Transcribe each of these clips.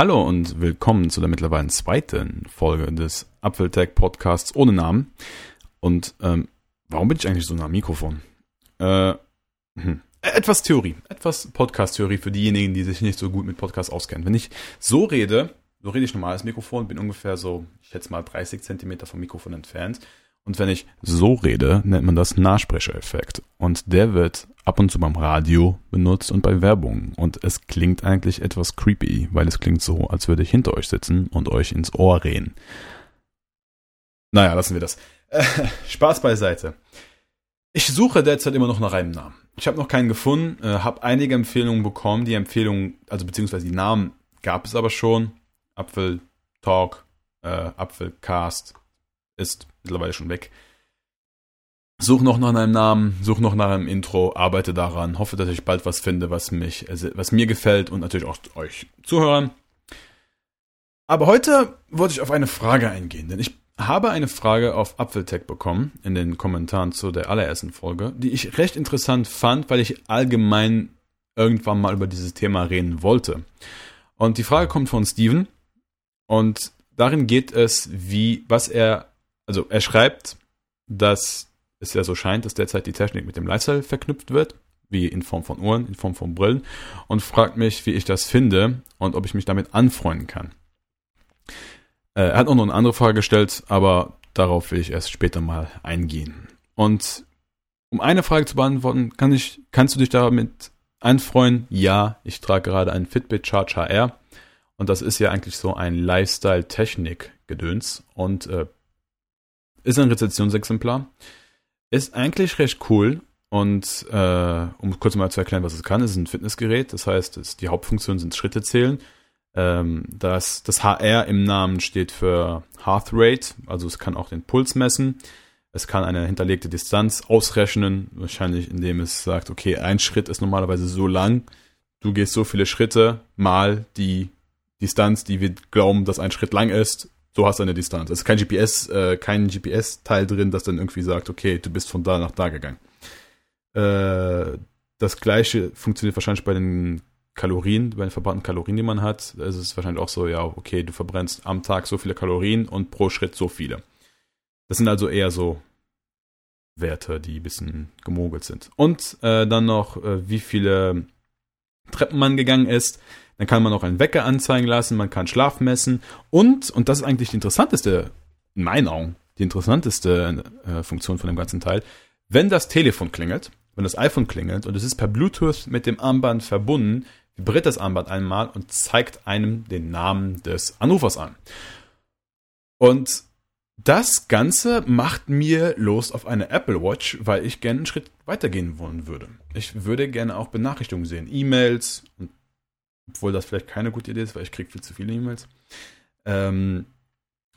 Hallo und willkommen zu der mittlerweile zweiten Folge des Apfeltech Podcasts ohne Namen. Und ähm, warum bin ich eigentlich so nah am Mikrofon? Äh, hm. Etwas Theorie, etwas Podcast-Theorie für diejenigen, die sich nicht so gut mit Podcasts auskennen. Wenn ich so rede, so rede ich normal als Mikrofon, bin ungefähr so, ich schätze mal 30 Zentimeter vom Mikrofon entfernt. Und wenn ich so rede, nennt man das Nachsprechereffekt. Und der wird ab und zu beim Radio benutzt und bei Werbung. Und es klingt eigentlich etwas creepy, weil es klingt so, als würde ich hinter euch sitzen und euch ins Ohr reden. Naja, lassen wir das. Äh, Spaß beiseite. Ich suche derzeit immer noch nach einem Namen. Ich habe noch keinen gefunden, äh, habe einige Empfehlungen bekommen. Die Empfehlungen, also beziehungsweise die Namen gab es aber schon. Apfel Talk, äh, Apfelcast ist mittlerweile schon weg. Such noch nach einem Namen, such noch nach einem Intro, arbeite daran, hoffe, dass ich bald was finde, was mich, also, was mir gefällt und natürlich auch euch Zuhörern. Aber heute wollte ich auf eine Frage eingehen, denn ich habe eine Frage auf Apfeltech bekommen in den Kommentaren zu der allerersten Folge, die ich recht interessant fand, weil ich allgemein irgendwann mal über dieses Thema reden wollte. Und die Frage kommt von Steven und darin geht es, wie, was er, also er schreibt, dass es ja so scheint, dass derzeit die Technik mit dem Lifestyle verknüpft wird, wie in Form von Uhren, in Form von Brillen, und fragt mich, wie ich das finde und ob ich mich damit anfreunden kann. Äh, er hat auch noch eine andere Frage gestellt, aber darauf will ich erst später mal eingehen. Und um eine Frage zu beantworten, kann ich, kannst du dich damit anfreuen? Ja, ich trage gerade einen Fitbit Charge HR und das ist ja eigentlich so ein Lifestyle-Technik-Gedöns und äh, ist ein Rezessionsexemplar. Ist eigentlich recht cool und äh, um kurz mal zu erklären, was es kann, ist ein Fitnessgerät. Das heißt, es, die Hauptfunktion sind Schritte zählen. Ähm, das, das HR im Namen steht für Heart Rate, also es kann auch den Puls messen. Es kann eine hinterlegte Distanz ausrechnen, wahrscheinlich indem es sagt, okay, ein Schritt ist normalerweise so lang, du gehst so viele Schritte mal die Distanz, die wir glauben, dass ein Schritt lang ist, so hast du eine Distanz. Es ist kein GPS, äh, kein GPS-Teil drin, das dann irgendwie sagt, okay, du bist von da nach da gegangen. Äh, das gleiche funktioniert wahrscheinlich bei den Kalorien, bei den verbrannten Kalorien, die man hat. Es ist wahrscheinlich auch so, ja, okay, du verbrennst am Tag so viele Kalorien und pro Schritt so viele. Das sind also eher so Werte, die ein bisschen gemogelt sind. Und äh, dann noch, äh, wie viele Treppen man gegangen ist. Dann kann man auch einen Wecker anzeigen lassen, man kann Schlaf messen und, und das ist eigentlich die interessanteste, in meinen Augen, die interessanteste äh, Funktion von dem ganzen Teil, wenn das Telefon klingelt, wenn das iPhone klingelt und es ist per Bluetooth mit dem Armband verbunden, vibriert das Armband einmal und zeigt einem den Namen des Anrufers an. Und das Ganze macht mir Lust auf eine Apple Watch, weil ich gerne einen Schritt weitergehen wollen würde. Ich würde gerne auch Benachrichtigungen sehen, E-Mails und obwohl das vielleicht keine gute Idee ist, weil ich kriege viel zu viele E-Mails. Ähm,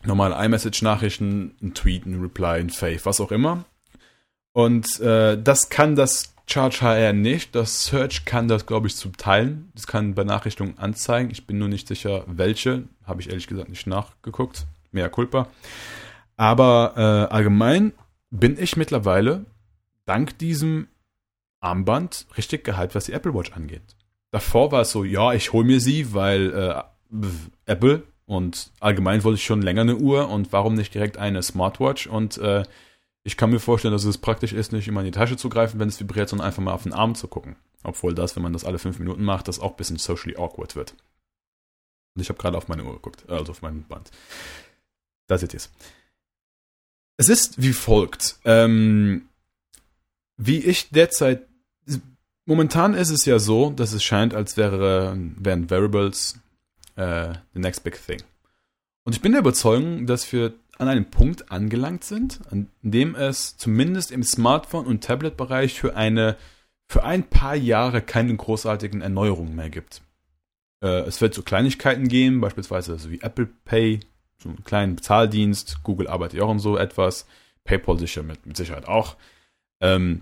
normale iMessage-Nachrichten, ein Tweet, ein Reply, ein Fave, was auch immer. Und äh, das kann das Charge HR nicht. Das Search kann das, glaube ich, zum Teilen. Das kann Benachrichtigungen anzeigen. Ich bin nur nicht sicher, welche. Habe ich ehrlich gesagt nicht nachgeguckt. Mehr culpa. Aber äh, allgemein bin ich mittlerweile dank diesem Armband richtig gehypt, was die Apple Watch angeht. Davor war es so, ja, ich hole mir sie, weil äh, Apple und allgemein wollte ich schon länger eine Uhr und warum nicht direkt eine Smartwatch und äh, ich kann mir vorstellen, dass es praktisch ist, nicht immer in die Tasche zu greifen, wenn es vibriert, sondern einfach mal auf den Arm zu gucken. Obwohl das, wenn man das alle fünf Minuten macht, das auch ein bisschen socially awkward wird. Und ich habe gerade auf meine Uhr geguckt, also auf mein Band. Da seht ihr es. Es ist wie folgt. Ähm, wie ich derzeit Momentan ist es ja so, dass es scheint, als wäre, wären Variables äh, the next big thing. Und ich bin der Überzeugung, dass wir an einem Punkt angelangt sind, an dem es zumindest im Smartphone- und Tablet-Bereich für eine für ein paar Jahre keine großartigen Erneuerungen mehr gibt. Äh, es wird so Kleinigkeiten geben, beispielsweise so wie Apple Pay, so einen kleinen Bezahldienst. Google arbeitet ja auch an so etwas. PayPal sicher mit, mit Sicherheit auch. Ähm,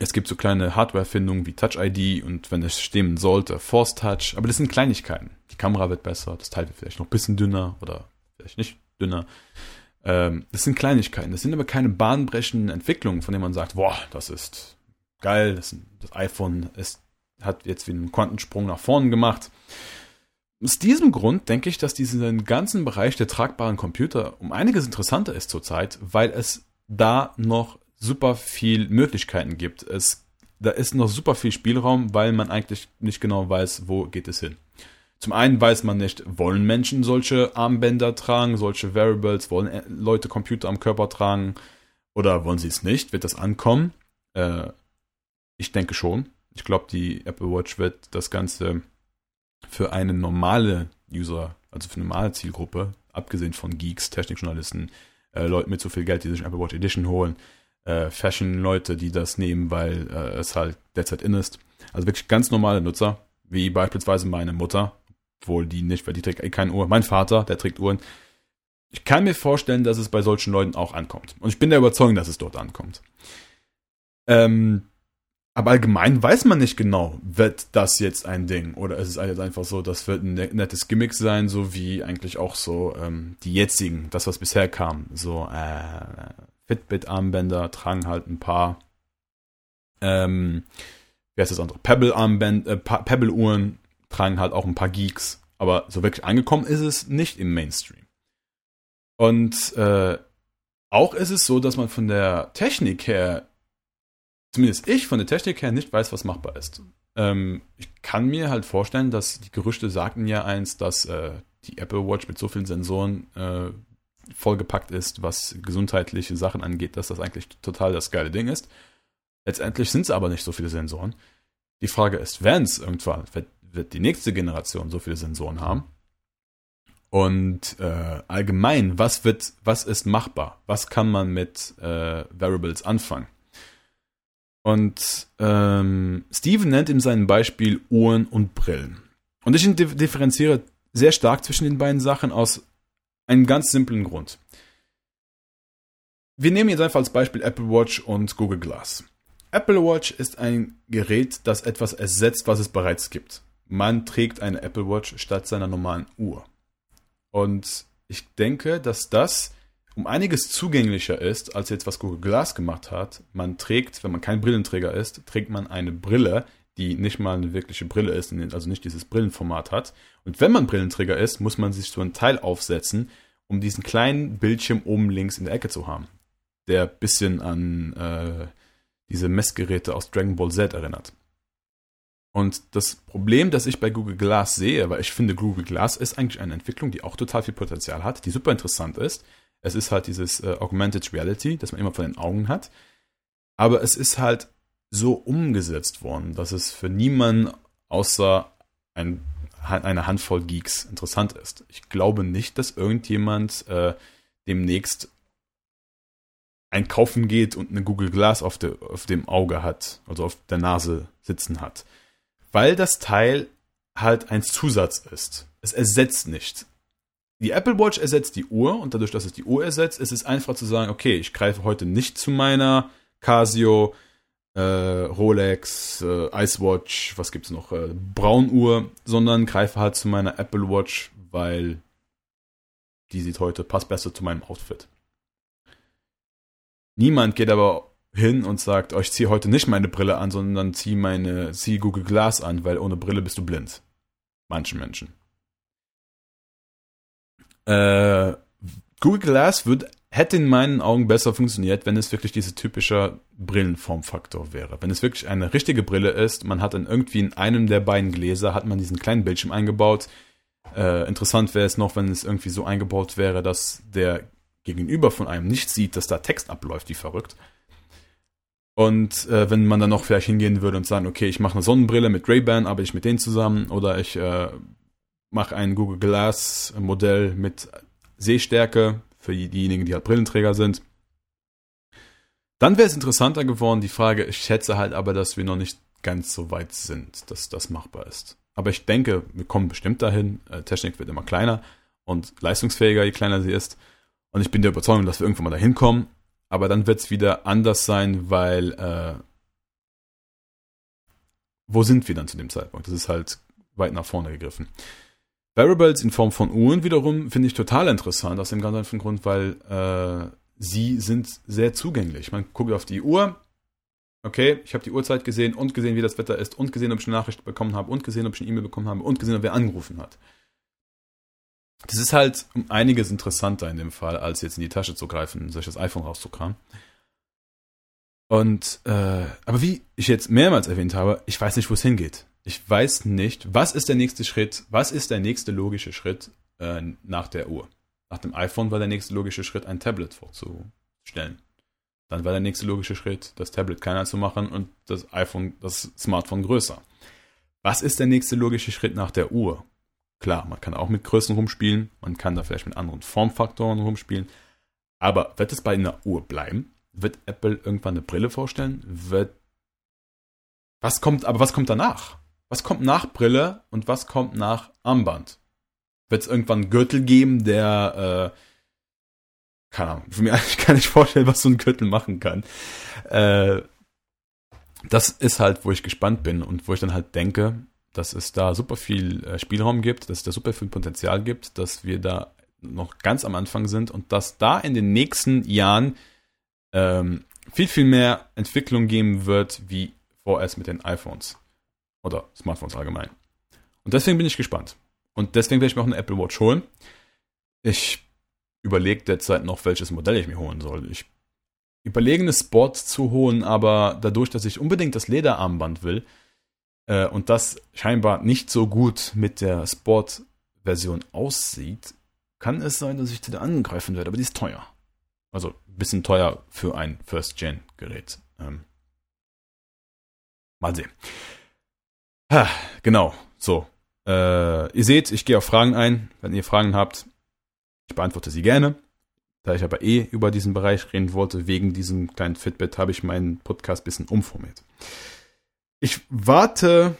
es gibt so kleine Hardware-Erfindungen wie Touch ID und wenn es stimmen sollte, Force Touch. Aber das sind Kleinigkeiten. Die Kamera wird besser, das Teil wird vielleicht noch ein bisschen dünner oder vielleicht nicht dünner. Ähm, das sind Kleinigkeiten. Das sind aber keine bahnbrechenden Entwicklungen, von denen man sagt, boah, das ist geil, das, das iPhone ist, hat jetzt wie einen Quantensprung nach vorne gemacht. aus diesem Grund denke ich, dass diesen ganzen Bereich der tragbaren Computer um einiges interessanter ist zurzeit, weil es da noch super viel Möglichkeiten gibt. Es, da ist noch super viel Spielraum, weil man eigentlich nicht genau weiß, wo geht es hin. Zum einen weiß man nicht, wollen Menschen solche Armbänder tragen, solche Variables, wollen äh, Leute Computer am Körper tragen oder wollen sie es nicht? Wird das ankommen? Äh, ich denke schon. Ich glaube, die Apple Watch wird das Ganze für eine normale User, also für eine normale Zielgruppe, abgesehen von Geeks, Technikjournalisten, äh, Leute mit so viel Geld, die sich Apple Watch Edition holen, äh, Fashion-Leute, die das nehmen, weil äh, es halt derzeit in ist. Also wirklich ganz normale Nutzer, wie beispielsweise meine Mutter, obwohl die nicht, weil die trägt eh keine Uhr. Mein Vater, der trägt Uhren. Ich kann mir vorstellen, dass es bei solchen Leuten auch ankommt. Und ich bin der Überzeugung, dass es dort ankommt. Ähm, aber allgemein weiß man nicht genau, wird das jetzt ein Ding oder ist es jetzt einfach so, das wird ein ne-, nettes Gimmick sein, so wie eigentlich auch so ähm, die jetzigen, das was bisher kam, so äh, Fitbit-Armbänder tragen halt ein paar, ähm, wie heißt das andere, Pebble-Armbänder, äh, Pebble-Uhren tragen halt auch ein paar Geeks, aber so wirklich angekommen ist es nicht im Mainstream. Und äh, auch ist es so, dass man von der Technik her zumindest ich von der Technik her nicht weiß, was machbar ist. Ähm, ich kann mir halt vorstellen, dass die Gerüchte sagten ja eins, dass äh, die Apple Watch mit so vielen Sensoren äh, vollgepackt ist, was gesundheitliche Sachen angeht, dass das eigentlich total das geile Ding ist. Letztendlich sind es aber nicht so viele Sensoren. Die Frage ist, werden es irgendwann, wird, wird, die nächste Generation so viele Sensoren haben? Und äh, allgemein, was wird, was ist machbar? Was kann man mit äh, Variables anfangen? Und ähm, Steven nennt in seinem Beispiel Uhren und Brillen. Und ich differenziere sehr stark zwischen den beiden Sachen aus einem ganz simplen Grund. Wir nehmen jetzt einfach als Beispiel Apple Watch und Google Glass. Apple Watch ist ein Gerät, das etwas ersetzt, was es bereits gibt. Man trägt eine Apple Watch statt seiner normalen Uhr. Und ich denke, dass das um einiges zugänglicher ist, als jetzt was Google Glass gemacht hat. Man trägt, wenn man kein Brillenträger ist, trägt man eine Brille, die nicht mal eine wirkliche Brille ist, also nicht dieses Brillenformat hat. Und wenn man Brillenträger ist, muss man sich so ein Teil aufsetzen, um diesen kleinen Bildschirm oben links in der Ecke zu haben, der ein bisschen an äh, diese Messgeräte aus Dragon Ball Z erinnert. Und das Problem, das ich bei Google Glass sehe, weil ich finde, Google Glass ist eigentlich eine Entwicklung, die auch total viel Potenzial hat, die super interessant ist, es ist halt dieses äh, Augmented Reality, das man immer vor den Augen hat. Aber es ist halt so umgesetzt worden, dass es für niemanden außer ein, eine Handvoll Geeks interessant ist. Ich glaube nicht, dass irgendjemand äh, demnächst einkaufen geht und eine Google Glass auf, de, auf dem Auge hat, also auf der Nase sitzen hat. Weil das Teil halt ein Zusatz ist. Es ersetzt nicht die Apple Watch ersetzt die Uhr und dadurch, dass es die Uhr ersetzt, ist es einfach zu sagen, okay, ich greife heute nicht zu meiner Casio, äh, Rolex, äh, Icewatch, was gibt's noch, äh, Braunuhr, sondern greife halt zu meiner Apple Watch, weil die sieht heute, passt besser zu meinem Outfit. Niemand geht aber hin und sagt, oh, ich ziehe heute nicht meine Brille an, sondern ziehe meine, ziehe Google Glass an, weil ohne Brille bist du blind. Manchen Menschen. Äh, Google Glass wird, hätte in meinen Augen besser funktioniert, wenn es wirklich dieser typische Brillenformfaktor wäre. Wenn es wirklich eine richtige Brille ist, man hat dann irgendwie in einem der beiden Gläser, hat man diesen kleinen Bildschirm eingebaut. Äh, interessant wäre es noch, wenn es irgendwie so eingebaut wäre, dass der Gegenüber von einem nicht sieht, dass da Text abläuft, wie verrückt. Und äh, wenn man dann noch vielleicht hingehen würde und sagen, okay, ich mache eine Sonnenbrille mit Ray-Ban, arbeite ich mit denen zusammen, oder ich äh, mache ein Google Glass Modell mit Sehstärke für diejenigen, die halt Brillenträger sind. Dann wäre es interessanter geworden, die Frage, ich schätze halt aber, dass wir noch nicht ganz so weit sind, dass das machbar ist. Aber ich denke, wir kommen bestimmt dahin. Äh, Technik wird immer kleiner und leistungsfähiger, je kleiner sie ist. Und ich bin der Überzeugung, dass wir irgendwann mal dahin kommen. Aber dann wird es wieder anders sein, weil äh, wo sind wir dann zu dem Zeitpunkt? Das ist halt weit nach vorne gegriffen. Variables in Form von Uhren wiederum finde ich total interessant, aus dem ganz einfachen Grund, weil äh, sie sind sehr zugänglich. Man guckt auf die Uhr, okay, ich habe die Uhrzeit gesehen und gesehen, wie das Wetter ist und gesehen, ob ich eine Nachricht bekommen habe und gesehen, ob ich eine E-Mail bekommen habe und gesehen, ob wer angerufen hat. Das ist halt um einiges interessanter in dem Fall, als jetzt in die Tasche zu greifen, sich das iPhone rauszukramen. Und, äh, aber wie ich jetzt mehrmals erwähnt habe, ich weiß nicht, wo es hingeht. Ich weiß nicht, was ist der nächste Schritt, was ist der nächste logische Schritt äh, nach der Uhr. Nach dem iPhone war der nächste logische Schritt, ein Tablet vorzustellen. Dann war der nächste logische Schritt, das Tablet kleiner zu machen und das iPhone, das Smartphone größer. Was ist der nächste logische Schritt nach der Uhr? Klar, man kann auch mit Größen rumspielen, man kann da vielleicht mit anderen Formfaktoren rumspielen, aber wird es bei einer Uhr bleiben? Wird Apple irgendwann eine Brille vorstellen? Wird was kommt, aber was kommt danach? Was kommt nach Brille und was kommt nach Armband? Wird es irgendwann einen Gürtel geben, der, äh, keine Ahnung, für mich eigentlich kann ich vorstellen, was so ein Gürtel machen kann. Äh, das ist halt, wo ich gespannt bin und wo ich dann halt denke, dass es da super viel äh, Spielraum gibt, dass es da super viel Potenzial gibt, dass wir da noch ganz am Anfang sind und dass da in den nächsten Jahren ähm, viel, viel mehr Entwicklung geben wird, wie vorerst mit den iPhones oder Smartphones allgemein. Und deswegen bin ich gespannt. Und deswegen werde ich mir auch eine Apple Watch holen. Ich überlege derzeit noch, welches Modell ich mir holen soll. Ich überlege eine Sport zu holen, aber dadurch, dass ich unbedingt das Lederarmband will, äh, und das scheinbar nicht so gut mit der Sport-Version aussieht, kann es sein, dass ich zu der angreifen werde, aber die ist teuer. Also ein bisschen teuer für ein First-Gen-Gerät. Ähm, mal sehen. Ha, genau, so. Äh, ihr seht, ich gehe auf Fragen ein. Wenn ihr Fragen habt, ich beantworte sie gerne. Da ich aber eh über diesen Bereich reden wollte, wegen diesem kleinen Fitbit, habe ich meinen Podcast ein bisschen umformiert. Ich warte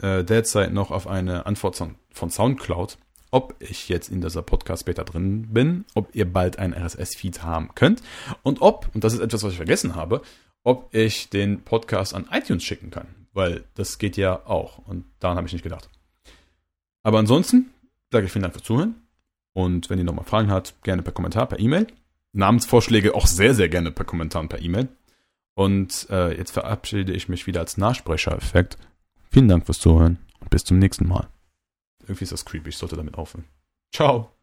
äh, derzeit noch auf eine Antwort von, von Soundcloud, ob ich jetzt in dieser Podcast-Beta drin bin, ob ihr bald einen RSS-Feed haben könnt und ob, und das ist etwas, was ich vergessen habe, ob ich den Podcast an iTunes schicken kann, weil das geht ja auch und daran habe ich nicht gedacht. Aber ansonsten sage ich vielen Dank fürs Zuhören und wenn ihr nochmal Fragen habt, gerne per Kommentar, per E-Mail. Namensvorschläge auch sehr, sehr gerne per Kommentar und per E-Mail. Und äh, jetzt verabschiede ich mich wieder als Nachsprecher-Effekt. Vielen Dank fürs Zuhören und bis zum nächsten Mal. Irgendwie ist das creepy, ich sollte damit aufhören. Ciao.